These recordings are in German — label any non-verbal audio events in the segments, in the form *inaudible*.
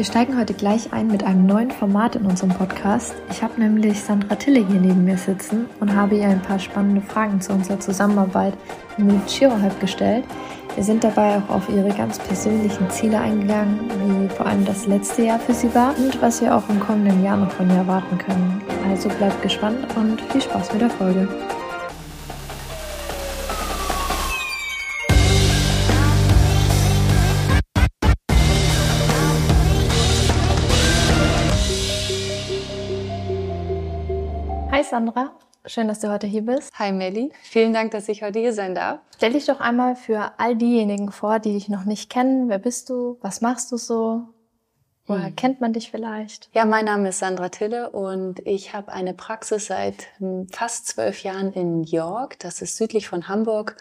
Wir steigen heute gleich ein mit einem neuen Format in unserem Podcast. Ich habe nämlich Sandra Tille hier neben mir sitzen und habe ihr ein paar spannende Fragen zu unserer Zusammenarbeit mit ChiroHype gestellt. Wir sind dabei auch auf ihre ganz persönlichen Ziele eingegangen, wie vor allem das letzte Jahr für sie war und was wir auch im kommenden Jahr noch von ihr erwarten können. Also bleibt gespannt und viel Spaß mit der Folge. Sandra, schön, dass du heute hier bist. Hi Melli, vielen Dank, dass ich heute hier sein darf. Stell dich doch einmal für all diejenigen vor, die dich noch nicht kennen. Wer bist du? Was machst du so? Woher hm. kennt man dich vielleicht? Ja, mein Name ist Sandra Tille und ich habe eine Praxis seit hm, fast zwölf Jahren in York. Das ist südlich von Hamburg.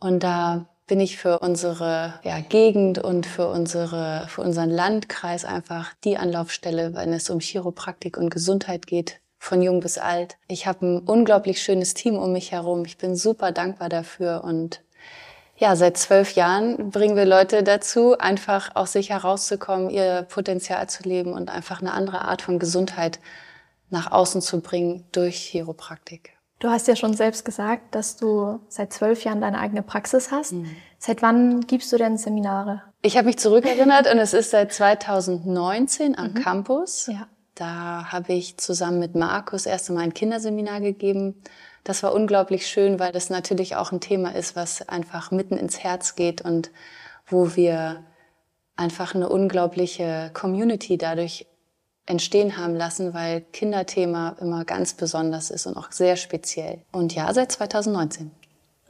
Und da bin ich für unsere ja, Gegend und für, unsere, für unseren Landkreis einfach die Anlaufstelle, wenn es um Chiropraktik und Gesundheit geht, von jung bis alt. Ich habe ein unglaublich schönes Team um mich herum. Ich bin super dankbar dafür und ja, seit zwölf Jahren bringen wir Leute dazu, einfach aus sich herauszukommen, ihr Potenzial zu leben und einfach eine andere Art von Gesundheit nach außen zu bringen durch Chiropraktik. Du hast ja schon selbst gesagt, dass du seit zwölf Jahren deine eigene Praxis hast. Mhm. Seit wann gibst du denn Seminare? Ich habe mich zurückerinnert und es ist seit 2019 am mhm. Campus. Ja. Da habe ich zusammen mit Markus erst einmal ein Kinderseminar gegeben. Das war unglaublich schön, weil das natürlich auch ein Thema ist, was einfach mitten ins Herz geht und wo wir einfach eine unglaubliche Community dadurch entstehen haben lassen, weil Kinderthema immer ganz besonders ist und auch sehr speziell. Und ja, seit 2019.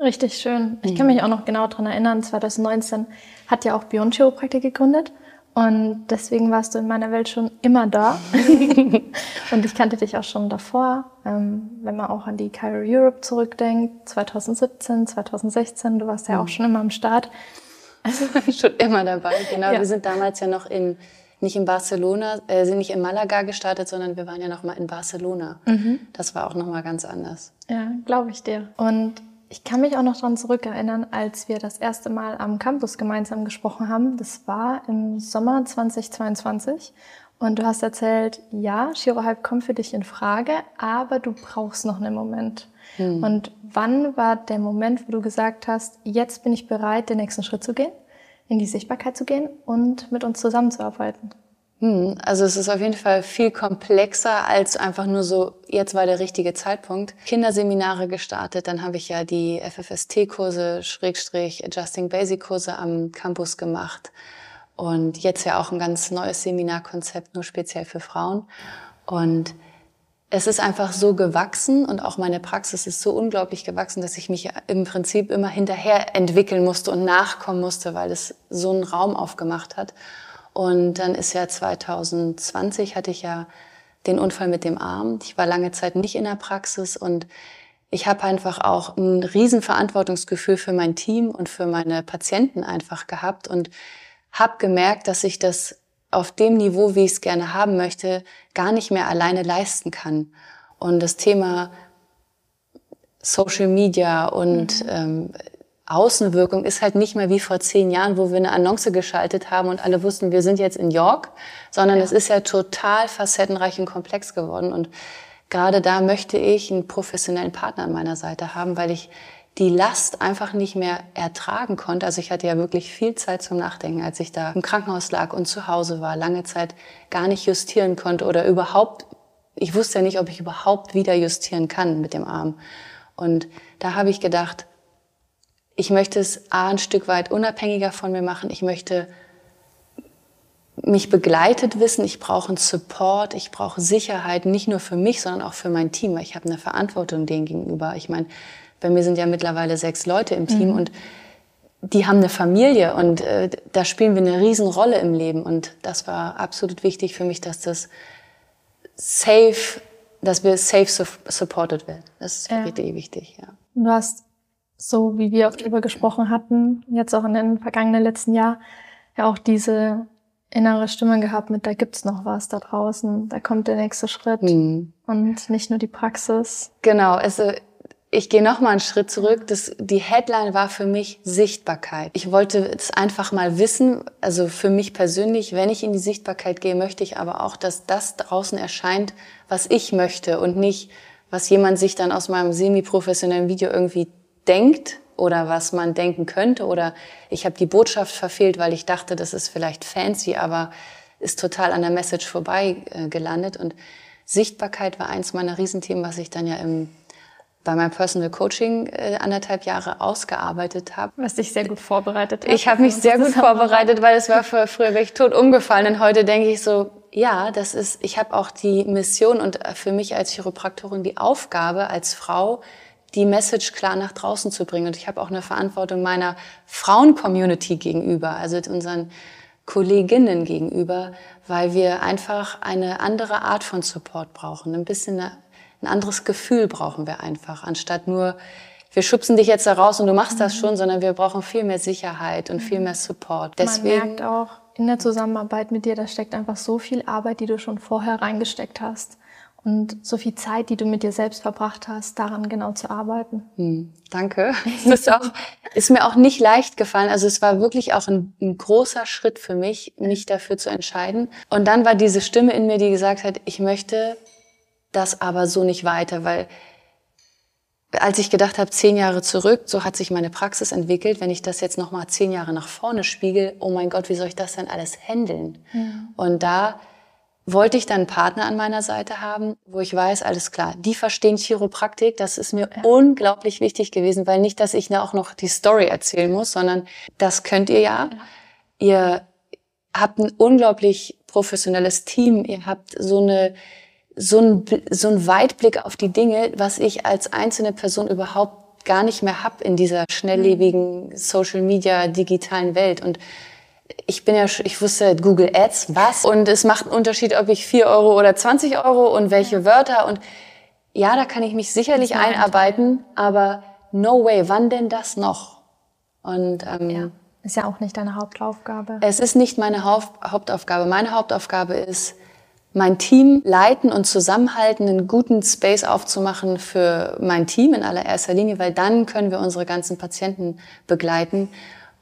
Richtig schön. Ich kann mich auch noch genau dran erinnern, 2019 hat ja auch Beyond Chiropraktik gegründet. Und deswegen warst du in meiner Welt schon immer da. *laughs* und ich kannte dich auch schon davor. Ähm, wenn man auch an die Cairo Europe zurückdenkt, 2017, 2016, du warst ja auch mhm. schon immer am Start. Also *laughs* schon immer dabei, genau. Ja. Wir sind damals ja noch in, nicht in Barcelona, äh, sind nicht in Malaga gestartet, sondern wir waren ja noch mal in Barcelona. Mhm. Das war auch noch mal ganz anders. Ja, glaube ich dir. Und ich kann mich auch noch daran zurückerinnern, als wir das erste Mal am Campus gemeinsam gesprochen haben. Das war im Sommer 2022. Und du hast erzählt, ja, Chirohype kommt für dich in Frage, aber du brauchst noch einen Moment. Hm. Und wann war der Moment, wo du gesagt hast, jetzt bin ich bereit, den nächsten Schritt zu gehen, in die Sichtbarkeit zu gehen und mit uns zusammenzuarbeiten? Hm, also es ist auf jeden Fall viel komplexer als einfach nur so, jetzt war der richtige Zeitpunkt. Kinderseminare gestartet, dann habe ich ja die FFST-Kurse, Schrägstrich, Adjusting Basic-Kurse am Campus gemacht. Und jetzt ja auch ein ganz neues Seminarkonzept, nur speziell für Frauen. Und es ist einfach so gewachsen und auch meine Praxis ist so unglaublich gewachsen, dass ich mich im Prinzip immer hinterher entwickeln musste und nachkommen musste, weil es so einen Raum aufgemacht hat. Und dann ist ja 2020 hatte ich ja den Unfall mit dem Arm. Ich war lange Zeit nicht in der Praxis und ich habe einfach auch ein Riesenverantwortungsgefühl für mein Team und für meine Patienten einfach gehabt und habe gemerkt, dass ich das auf dem Niveau, wie ich es gerne haben möchte, gar nicht mehr alleine leisten kann. Und das Thema Social Media und mhm. ähm, Außenwirkung ist halt nicht mehr wie vor zehn Jahren, wo wir eine Annonce geschaltet haben und alle wussten, wir sind jetzt in York, sondern ja. es ist ja total facettenreich und komplex geworden. Und gerade da möchte ich einen professionellen Partner an meiner Seite haben, weil ich die Last einfach nicht mehr ertragen konnte. Also ich hatte ja wirklich viel Zeit zum Nachdenken, als ich da im Krankenhaus lag und zu Hause war, lange Zeit gar nicht justieren konnte oder überhaupt, ich wusste ja nicht, ob ich überhaupt wieder justieren kann mit dem Arm. Und da habe ich gedacht, ich möchte es A, ein Stück weit unabhängiger von mir machen. Ich möchte mich begleitet wissen. Ich brauche einen Support. Ich brauche Sicherheit, nicht nur für mich, sondern auch für mein Team. Weil ich habe eine Verantwortung denen gegenüber. Ich meine, bei mir sind ja mittlerweile sechs Leute im Team mhm. und die haben eine Familie und äh, da spielen wir eine Riesenrolle im Leben. Und das war absolut wichtig für mich, dass das safe, dass wir safe supported werden. Das ist ja. richtig wichtig, ja. Du hast so wie wir auch drüber gesprochen hatten, jetzt auch in den vergangenen letzten Jahr, ja auch diese innere Stimme gehabt mit, da gibt's noch was da draußen, da kommt der nächste Schritt mhm. und nicht nur die Praxis. Genau, also ich gehe noch mal einen Schritt zurück. Das, die Headline war für mich Sichtbarkeit. Ich wollte es einfach mal wissen, also für mich persönlich, wenn ich in die Sichtbarkeit gehe, möchte ich aber auch, dass das draußen erscheint, was ich möchte und nicht, was jemand sich dann aus meinem semi-professionellen Video irgendwie denkt oder was man denken könnte oder ich habe die Botschaft verfehlt, weil ich dachte, das ist vielleicht fancy, aber ist total an der Message vorbei äh, gelandet und Sichtbarkeit war eins meiner Riesenthemen, was ich dann ja im bei meinem Personal Coaching äh, anderthalb Jahre ausgearbeitet habe. Was dich sehr gut vorbereitet hat. Ich habe mich sehr gut vorbereitet, weil es war früher, früher wäre ich tot umgefallen und heute denke ich so, ja, das ist, ich habe auch die Mission und äh, für mich als Chiropraktorin die Aufgabe als Frau, die Message klar nach draußen zu bringen. Und ich habe auch eine Verantwortung meiner Frauen-Community gegenüber, also unseren Kolleginnen gegenüber, weil wir einfach eine andere Art von Support brauchen, ein bisschen eine ein anderes Gefühl brauchen wir einfach, anstatt nur, wir schubsen dich jetzt da raus und du machst das mhm. schon, sondern wir brauchen viel mehr Sicherheit und viel mhm. mehr Support. Deswegen, Man merkt auch in der Zusammenarbeit mit dir, da steckt einfach so viel Arbeit, die du schon vorher reingesteckt hast. Und so viel Zeit, die du mit dir selbst verbracht hast, daran genau zu arbeiten. Hm, danke. *laughs* Ist, auch, ist mir auch nicht leicht gefallen. Also es war wirklich auch ein, ein, großer Schritt für mich, mich dafür zu entscheiden. Und dann war diese Stimme in mir, die gesagt hat, ich möchte das aber so nicht weiter, weil als ich gedacht habe, zehn Jahre zurück, so hat sich meine Praxis entwickelt. Wenn ich das jetzt noch mal zehn Jahre nach vorne spiegel, oh mein Gott, wie soll ich das denn alles handeln? Ja. Und da wollte ich dann einen Partner an meiner Seite haben, wo ich weiß, alles klar, die verstehen Chiropraktik. Das ist mir ja. unglaublich wichtig gewesen, weil nicht, dass ich da auch noch die Story erzählen muss, sondern das könnt ihr ja. ja. Ihr habt ein unglaublich professionelles Team. Ihr habt so eine so ein, so ein Weitblick auf die Dinge, was ich als einzelne Person überhaupt gar nicht mehr hab in dieser schnelllebigen Social Media digitalen Welt und ich bin ja, ich wusste Google Ads, was? Und es macht einen Unterschied, ob ich vier Euro oder 20 Euro und welche Wörter und ja, da kann ich mich sicherlich einarbeiten, aber no way, wann denn das noch? Und ähm, ja. ist ja auch nicht deine Hauptaufgabe. Es ist nicht meine Hauptaufgabe. Meine Hauptaufgabe ist, mein Team leiten und zusammenhalten, einen guten Space aufzumachen für mein Team in allererster Linie, weil dann können wir unsere ganzen Patienten begleiten.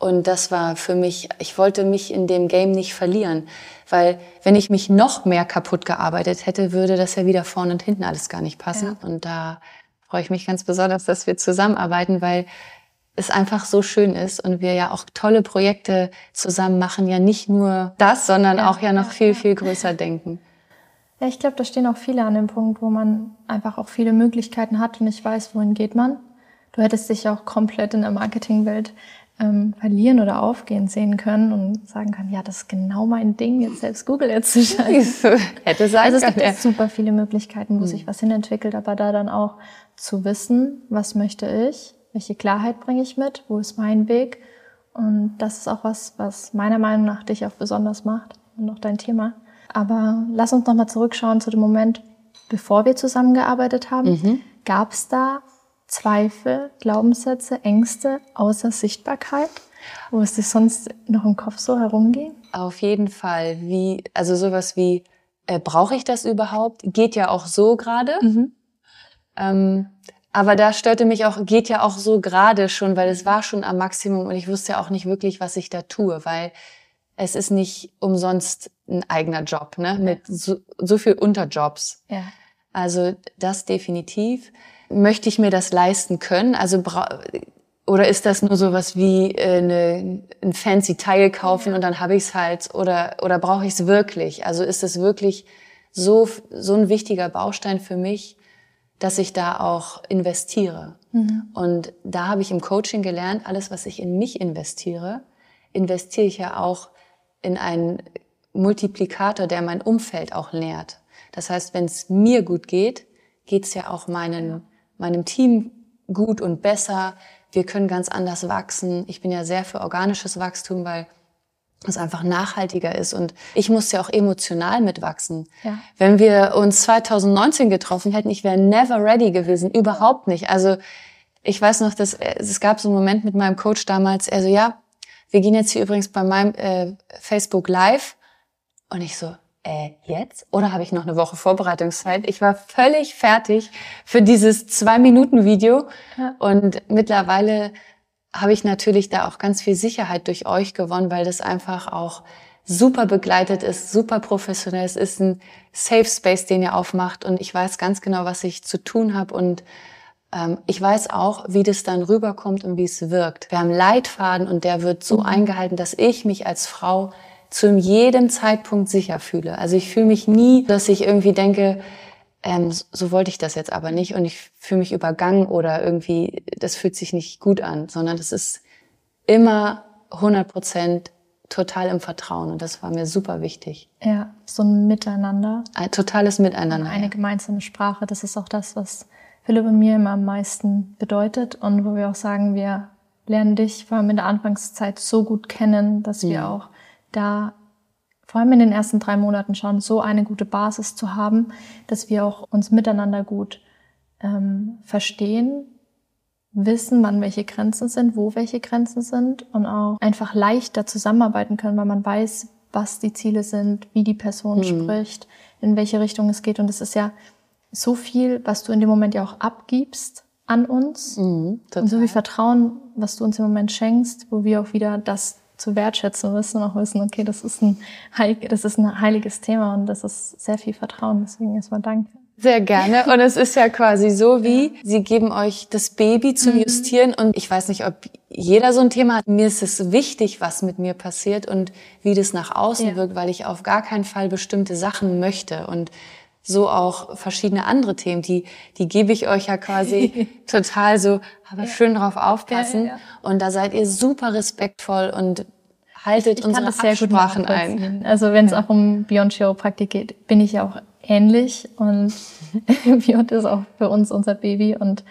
Und das war für mich, ich wollte mich in dem Game nicht verlieren, weil wenn ich mich noch mehr kaputt gearbeitet hätte, würde das ja wieder vorne und hinten alles gar nicht passen. Ja. Und da freue ich mich ganz besonders, dass wir zusammenarbeiten, weil es einfach so schön ist und wir ja auch tolle Projekte zusammen machen, ja nicht nur das, sondern ja, auch ja noch ja, viel, viel größer denken. Ja, ich glaube, da stehen auch viele an dem Punkt, wo man einfach auch viele Möglichkeiten hat und nicht weiß, wohin geht man. Du hättest dich auch komplett in der Marketingwelt ähm, verlieren oder aufgehen sehen können und sagen können, ja, das ist genau mein Ding, jetzt selbst Google jetzt zu schalten. Hätte sein Also es gibt ja. super viele Möglichkeiten, wo mhm. sich was hinentwickelt, aber da dann auch zu wissen, was möchte ich, welche Klarheit bringe ich mit, wo ist mein Weg und das ist auch was, was meiner Meinung nach dich auch besonders macht und auch dein Thema. Aber lass uns nochmal zurückschauen zu dem Moment, bevor wir zusammengearbeitet haben. Mhm. Gab es da Zweifel, Glaubenssätze, Ängste außer Sichtbarkeit, wo es dir sonst noch im Kopf so herumging? Auf jeden Fall. Wie, also sowas wie, äh, brauche ich das überhaupt? Geht ja auch so gerade. Mhm. Ähm, aber da störte mich auch, geht ja auch so gerade schon, weil es war schon am Maximum und ich wusste ja auch nicht wirklich, was ich da tue, weil es ist nicht umsonst ein eigener Job, ne? Mit so, so viel Unterjobs. Ja. Also das definitiv. Möchte ich mir das leisten können? Also oder ist das nur so was wie äh, eine, ein fancy Teil kaufen und dann habe ich es halt? Oder oder brauche ich es wirklich? Also ist es wirklich so so ein wichtiger Baustein für mich, dass ich da auch investiere? Mhm. Und da habe ich im Coaching gelernt, alles, was ich in mich investiere, investiere ich ja auch in einen Multiplikator, der mein Umfeld auch nährt. Das heißt, wenn es mir gut geht, geht es ja auch meinen, meinem Team gut und besser. Wir können ganz anders wachsen. Ich bin ja sehr für organisches Wachstum, weil es einfach nachhaltiger ist. Und ich muss ja auch emotional mitwachsen. Ja. Wenn wir uns 2019 getroffen hätten, ich wäre never ready gewesen, überhaupt nicht. Also ich weiß noch, dass es gab so einen Moment mit meinem Coach damals, er so, ja, wir gehen jetzt hier übrigens bei meinem äh, Facebook Live. Und ich so, äh, jetzt? Oder habe ich noch eine Woche Vorbereitungszeit? Ich war völlig fertig für dieses Zwei-Minuten-Video. Ja. Und mittlerweile habe ich natürlich da auch ganz viel Sicherheit durch euch gewonnen, weil das einfach auch super begleitet ist, super professionell. Es ist ein Safe Space, den ihr aufmacht und ich weiß ganz genau, was ich zu tun habe und ähm, ich weiß auch, wie das dann rüberkommt und wie es wirkt. Wir haben Leitfaden und der wird so mhm. eingehalten, dass ich mich als Frau zu jedem Zeitpunkt sicher fühle. Also ich fühle mich nie, dass ich irgendwie denke, ähm, so wollte ich das jetzt aber nicht und ich fühle mich übergangen oder irgendwie, das fühlt sich nicht gut an, sondern das ist immer 100 Prozent total im Vertrauen und das war mir super wichtig. Ja, so ein Miteinander. Ein totales Miteinander. Eine ja. gemeinsame Sprache, das ist auch das, was Philipp und mir immer am meisten bedeutet und wo wir auch sagen, wir lernen dich vor allem in der Anfangszeit so gut kennen, dass wir auch da vor allem in den ersten drei Monaten schon so eine gute Basis zu haben, dass wir auch uns miteinander gut ähm, verstehen, wissen, wann welche Grenzen sind, wo welche Grenzen sind und auch einfach leichter zusammenarbeiten können, weil man weiß, was die Ziele sind, wie die Person mhm. spricht, in welche Richtung es geht. Und es ist ja so viel, was du in dem Moment ja auch abgibst an uns mhm, und so viel Vertrauen, was du uns im Moment schenkst, wo wir auch wieder das zu wertschätzen wissen und auch wissen, okay, das ist ein, heilig, das ist ein heiliges Thema und das ist sehr viel Vertrauen. Deswegen erstmal danke. Sehr gerne. *laughs* Und es ist ja quasi so wie, sie geben euch das Baby zum mhm. Justieren. Und ich weiß nicht, ob jeder so ein Thema hat. Mir ist es wichtig, was mit mir passiert und wie das nach außen ja. wirkt, weil ich auf gar keinen Fall bestimmte Sachen möchte. Und so auch verschiedene andere Themen, die, die gebe ich euch ja quasi *laughs* total so, aber ja. schön drauf aufpassen. Ja, und da seid ihr super respektvoll und haltet ich, ich unsere Absprachen ein. Also wenn es auch um Beyond Chiropraktik geht, bin ich ja auch ähnlich und *laughs* Beyond ist auch für uns unser Baby und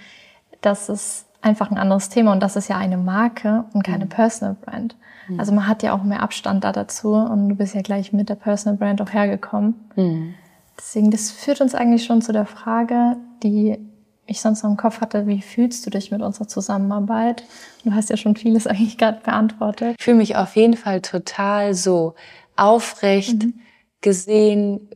das ist einfach ein anderes Thema und das ist ja eine Marke und keine mhm. Personal Brand. Mhm. Also man hat ja auch mehr Abstand da dazu und du bist ja gleich mit der Personal Brand auch hergekommen. Mhm. Deswegen, das führt uns eigentlich schon zu der Frage, die ich sonst noch im Kopf hatte, wie fühlst du dich mit unserer Zusammenarbeit? Du hast ja schon vieles *laughs* eigentlich gerade beantwortet. Ich fühle mich auf jeden Fall total so aufrecht, mhm. gesehen,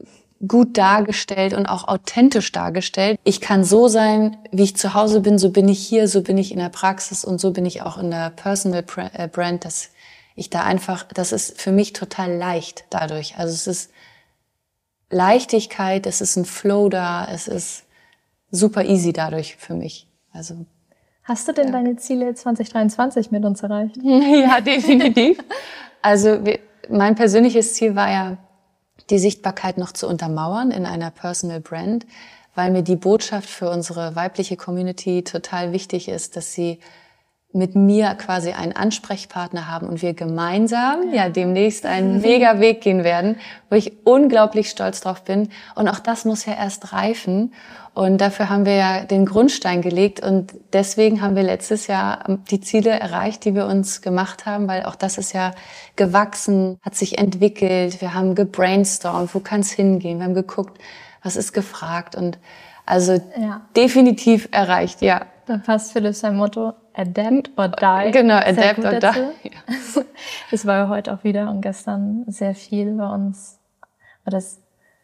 gut dargestellt und auch authentisch dargestellt. Ich kann so sein, wie ich zu Hause bin, so bin ich hier, so bin ich in der Praxis und so bin ich auch in der Personal äh, Brand, dass ich da einfach, das ist für mich total leicht dadurch. Also es ist Leichtigkeit, es ist ein Flow da, es ist super easy dadurch für mich. Also Hast du denn ja. deine Ziele 2023 mit uns erreicht? *laughs* ja, definitiv. Also mein persönliches Ziel war ja, die Sichtbarkeit noch zu untermauern in einer Personal Brand, weil mir die Botschaft für unsere weibliche Community total wichtig ist, dass sie mit mir quasi einen Ansprechpartner haben und wir gemeinsam ja demnächst einen mega Weg gehen werden, wo ich unglaublich stolz drauf bin. Und auch das muss ja erst reifen. Und dafür haben wir ja den Grundstein gelegt und deswegen haben wir letztes Jahr die Ziele erreicht, die wir uns gemacht haben, weil auch das ist ja gewachsen, hat sich entwickelt. Wir haben gebrainstormt, wo kann es hingehen? Wir haben geguckt, was ist gefragt und also ja. definitiv erreicht, ja. Da passt Philipp sein Motto, adapt or die. Genau, adapt or die. *laughs* Ja. Das war heute auch wieder und gestern sehr viel bei uns, war das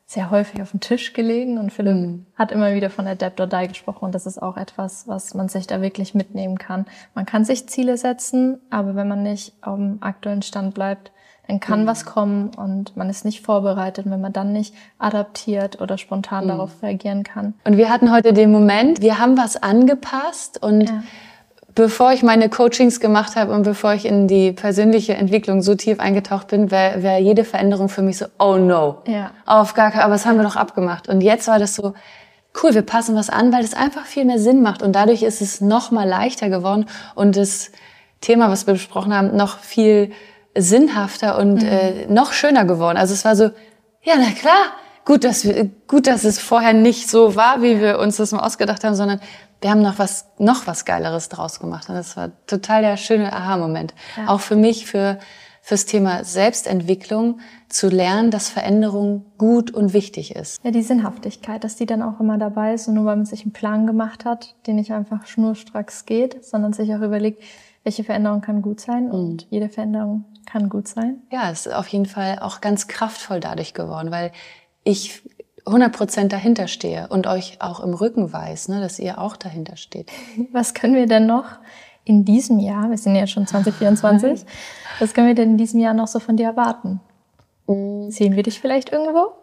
sehr häufig auf dem Tisch gelegen und Philipp mhm. hat immer wieder von Adapt or Die gesprochen und das ist auch etwas, was man sich da wirklich mitnehmen kann. Man kann sich Ziele setzen, aber wenn man nicht auf dem aktuellen Stand bleibt, dann kann mhm. was kommen und man ist nicht vorbereitet, wenn man dann nicht adaptiert oder spontan mhm. darauf reagieren kann. Und wir hatten heute den Moment, wir haben was angepasst und ja. Bevor ich meine Coachings gemacht habe und bevor ich in die persönliche Entwicklung so tief eingetaucht bin, wäre wär jede Veränderung für mich so, oh no, ja. auf gar keinen, aber das haben wir doch abgemacht. Und jetzt war das so, cool, wir passen was an, weil es einfach viel mehr Sinn macht und dadurch ist es noch mal leichter geworden und das Thema, was wir besprochen haben, noch viel sinnhafter und mhm. äh, noch schöner geworden. Also es war so, ja, na klar, gut, dass wir, gut, dass es vorher nicht so war, wie wir uns das mal ausgedacht haben, sondern wir haben noch was, noch was Geileres draus gemacht. Und das war total der schöne Aha-Moment. Ja. Auch für mich, für, fürs Thema Selbstentwicklung zu lernen, dass Veränderung gut und wichtig ist. Ja, die Sinnhaftigkeit, dass die dann auch immer dabei ist und nur weil man sich einen Plan gemacht hat, den nicht einfach schnurstracks geht, sondern sich auch überlegt, welche Veränderung kann gut sein und mhm. jede Veränderung kann gut sein. Ja, es ist auf jeden Fall auch ganz kraftvoll dadurch geworden, weil ich 100 Prozent dahinter stehe und euch auch im Rücken weiß, ne, dass ihr auch dahinter steht. *laughs* Was können wir denn noch in diesem Jahr, wir sind ja schon 2024, *laughs* was können wir denn in diesem Jahr noch so von dir erwarten? Mm. Sehen wir dich vielleicht irgendwo?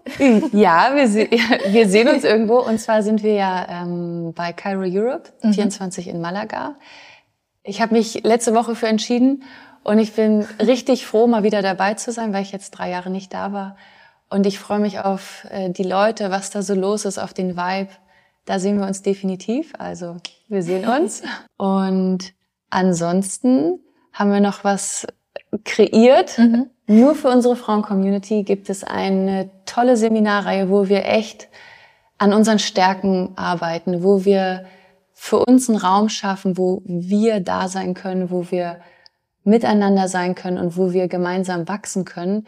Ja, wir, se *laughs* wir sehen uns irgendwo. Und zwar sind wir ja ähm, bei Cairo Europe, mhm. 24 in Malaga. Ich habe mich letzte Woche für entschieden und ich bin richtig froh, mal wieder dabei zu sein, weil ich jetzt drei Jahre nicht da war. Und ich freue mich auf äh, die Leute, was da so los ist, auf den Vibe. Da sehen wir uns definitiv. Also wir sehen *laughs* uns. Und ansonsten haben wir noch was kreiert. Mhm. Nur für unsere Frauen-Community gibt es eine tolle Seminarreihe, wo wir echt an unseren Stärken arbeiten, wo wir für uns einen Raum schaffen, wo wir da sein können, wo wir miteinander sein können und wo wir gemeinsam wachsen können,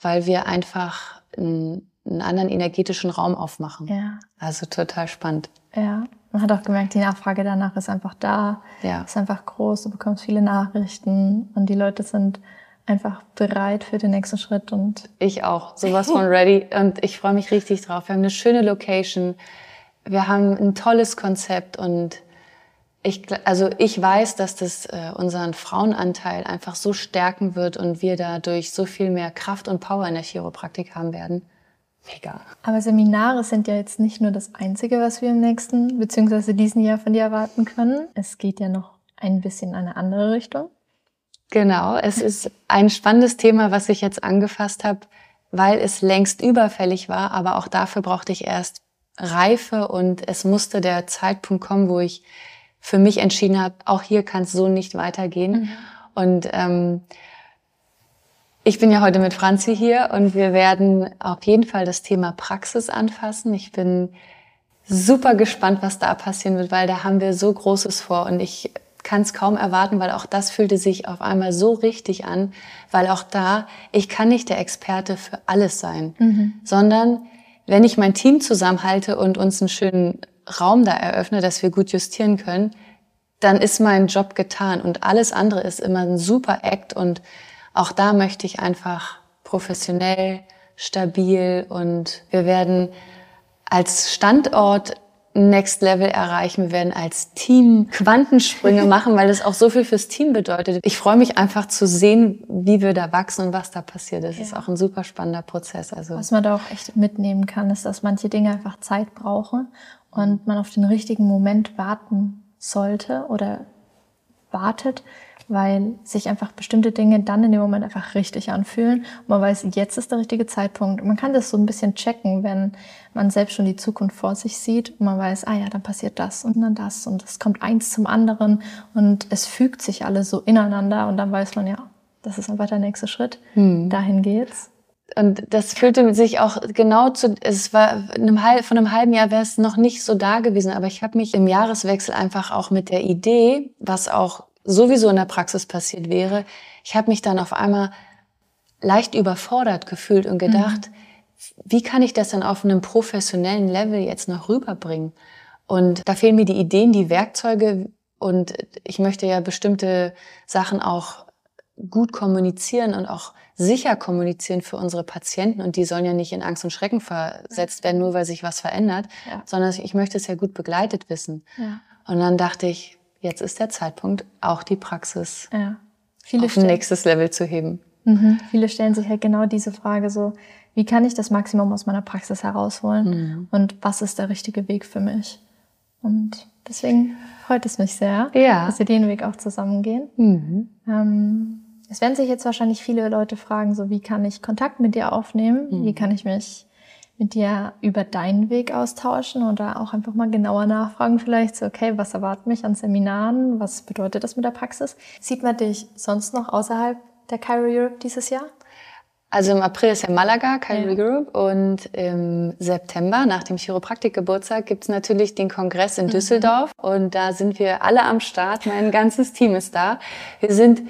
weil wir einfach einen, einen anderen energetischen Raum aufmachen. Ja. Also total spannend. Ja, man hat auch gemerkt, die Nachfrage danach ist einfach da, ja. ist einfach groß, du bekommst viele Nachrichten und die Leute sind einfach bereit für den nächsten Schritt und ich auch, sowas von ready und ich freue mich richtig drauf. Wir haben eine schöne Location, wir haben ein tolles Konzept und ich, also ich weiß, dass das äh, unseren Frauenanteil einfach so stärken wird und wir dadurch so viel mehr Kraft und Power in der Chiropraktik haben werden. Mega. Aber Seminare sind ja jetzt nicht nur das Einzige, was wir im nächsten bzw. diesen Jahr von dir erwarten können. Es geht ja noch ein bisschen in eine andere Richtung. Genau, es ist ein spannendes Thema, was ich jetzt angefasst habe, weil es längst überfällig war, aber auch dafür brauchte ich erst Reife und es musste der Zeitpunkt kommen, wo ich für mich entschieden habe, auch hier kann es so nicht weitergehen. Mhm. Und ähm, ich bin ja heute mit Franzi hier und wir werden auf jeden Fall das Thema Praxis anfassen. Ich bin super gespannt, was da passieren wird, weil da haben wir so Großes vor und ich kann es kaum erwarten, weil auch das fühlte sich auf einmal so richtig an, weil auch da, ich kann nicht der Experte für alles sein, mhm. sondern wenn ich mein Team zusammenhalte und uns einen schönen Raum da eröffne, dass wir gut justieren können, dann ist mein Job getan und alles andere ist immer ein super Act und auch da möchte ich einfach professionell, stabil und wir werden als Standort Next Level erreichen. Wir werden als Team Quantensprünge *laughs* machen, weil das auch so viel fürs Team bedeutet. Ich freue mich einfach zu sehen, wie wir da wachsen und was da passiert. Das ja. ist auch ein super spannender Prozess. Also was man da auch echt mitnehmen kann, ist, dass manche Dinge einfach Zeit brauchen und man auf den richtigen Moment warten sollte oder wartet, weil sich einfach bestimmte Dinge dann in dem Moment einfach richtig anfühlen. Und man weiß, jetzt ist der richtige Zeitpunkt. man kann das so ein bisschen checken, wenn man selbst schon die Zukunft vor sich sieht und man weiß, ah ja, dann passiert das und dann das und es kommt eins zum anderen und es fügt sich alles so ineinander und dann weiß man ja, das ist einfach der nächste Schritt. Hm. Dahin geht's. Und das fühlte sich auch genau zu, es war einem, von einem halben Jahr wäre es noch nicht so da gewesen, aber ich habe mich im Jahreswechsel einfach auch mit der Idee, was auch sowieso in der Praxis passiert wäre. Ich habe mich dann auf einmal leicht überfordert gefühlt und gedacht, mhm. wie kann ich das dann auf einem professionellen Level jetzt noch rüberbringen? Und da fehlen mir die Ideen, die Werkzeuge und ich möchte ja bestimmte Sachen auch gut kommunizieren und auch sicher kommunizieren für unsere Patienten und die sollen ja nicht in Angst und Schrecken versetzt werden, nur weil sich was verändert, ja. sondern ich möchte es ja gut begleitet wissen. Ja. Und dann dachte ich, jetzt ist der Zeitpunkt, auch die Praxis ja. Viele auf ein nächstes Level zu heben. Mhm. Viele stellen sich halt genau diese Frage so, wie kann ich das Maximum aus meiner Praxis herausholen mhm. und was ist der richtige Weg für mich? Und deswegen freut es mich sehr, ja. dass wir den Weg auch zusammengehen. Mhm. Ähm, es werden sich jetzt wahrscheinlich viele Leute fragen, so wie kann ich Kontakt mit dir aufnehmen? Wie mhm. kann ich mich mit dir über deinen Weg austauschen oder auch einfach mal genauer nachfragen vielleicht so, okay, was erwartet mich an Seminaren? Was bedeutet das mit der Praxis? Sieht man dich sonst noch außerhalb der Cairo Europe dieses Jahr? Also im April ist ja Malaga, Cairo ja. Europe und im September nach dem Chiropraktik-Geburtstag gibt's natürlich den Kongress in mhm. Düsseldorf und da sind wir alle am Start. Mein ganzes Team ist da. Wir sind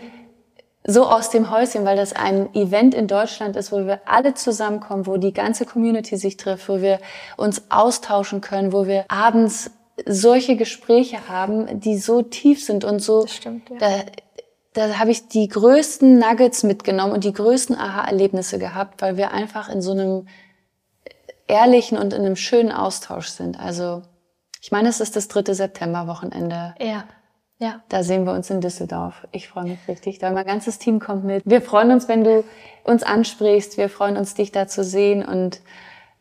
so aus dem Häuschen, weil das ein Event in Deutschland ist, wo wir alle zusammenkommen, wo die ganze Community sich trifft, wo wir uns austauschen können, wo wir abends solche Gespräche haben, die so tief sind und so. Das stimmt, ja. Da, da habe ich die größten Nuggets mitgenommen und die größten Aha-Erlebnisse gehabt, weil wir einfach in so einem ehrlichen und in einem schönen Austausch sind. Also ich meine, es ist das dritte September-Wochenende. Ja. Ja. Da sehen wir uns in Düsseldorf. Ich freue mich richtig. Da mein ganzes Team kommt mit. Wir freuen uns, wenn du uns ansprichst. Wir freuen uns, dich da zu sehen. Und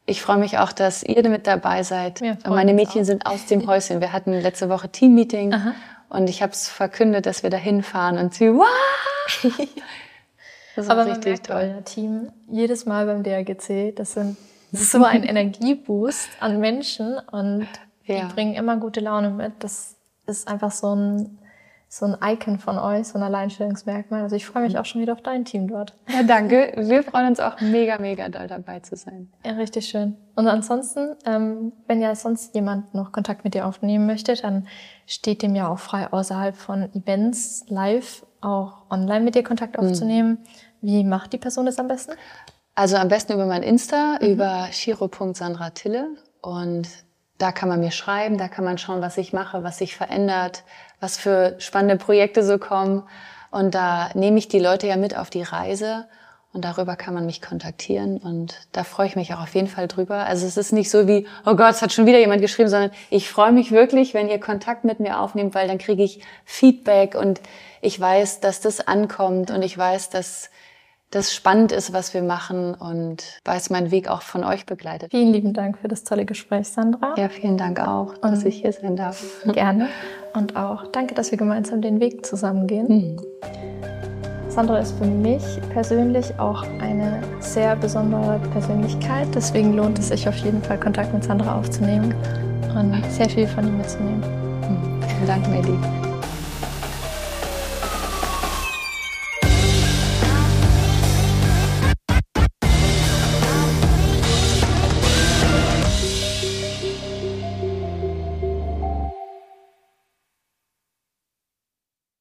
ich freue mich auch, dass ihr mit dabei seid. Und meine Mädchen auch. sind aus dem *laughs* Häuschen. Wir hatten letzte Woche Teammeeting Aha. und ich habe es verkündet, dass wir da hinfahren und sie, wow! Das Aber richtig toll. Euer Team jedes Mal beim DRGC, das sind so ein *laughs* Energieboost an Menschen und ja. die bringen immer gute Laune mit. Das ist einfach so ein, so ein Icon von euch, so ein Alleinstellungsmerkmal. Also ich freue mich auch schon wieder auf dein Team dort. Ja, danke. Wir freuen uns auch mega, mega doll dabei zu sein. Ja, richtig schön. Und ansonsten, ähm, wenn ja sonst jemand noch Kontakt mit dir aufnehmen möchte, dann steht dem ja auch frei, außerhalb von Events live auch online mit dir Kontakt mhm. aufzunehmen. Mhm. Wie macht die Person das am besten? Also am besten über mein Insta, mhm. über shiro.sandratille. Und da kann man mir schreiben, da kann man schauen, was ich mache, was sich verändert, was für spannende Projekte so kommen. Und da nehme ich die Leute ja mit auf die Reise und darüber kann man mich kontaktieren und da freue ich mich auch auf jeden Fall drüber. Also es ist nicht so wie, oh Gott, es hat schon wieder jemand geschrieben, sondern ich freue mich wirklich, wenn ihr Kontakt mit mir aufnehmt, weil dann kriege ich Feedback und ich weiß, dass das ankommt und ich weiß, dass das spannend ist, was wir machen und weiß meinen Weg auch von euch begleitet. Vielen lieben Dank für das tolle Gespräch, Sandra. Ja, vielen Dank auch, dass und ich hier sein darf. *laughs* Gerne. Und auch danke, dass wir gemeinsam den Weg zusammengehen. Mhm. Sandra ist für mich persönlich auch eine sehr besondere Persönlichkeit. Deswegen lohnt es sich auf jeden Fall, Kontakt mit Sandra aufzunehmen und sehr viel von ihm mitzunehmen. Mhm. Vielen Dank, Medi.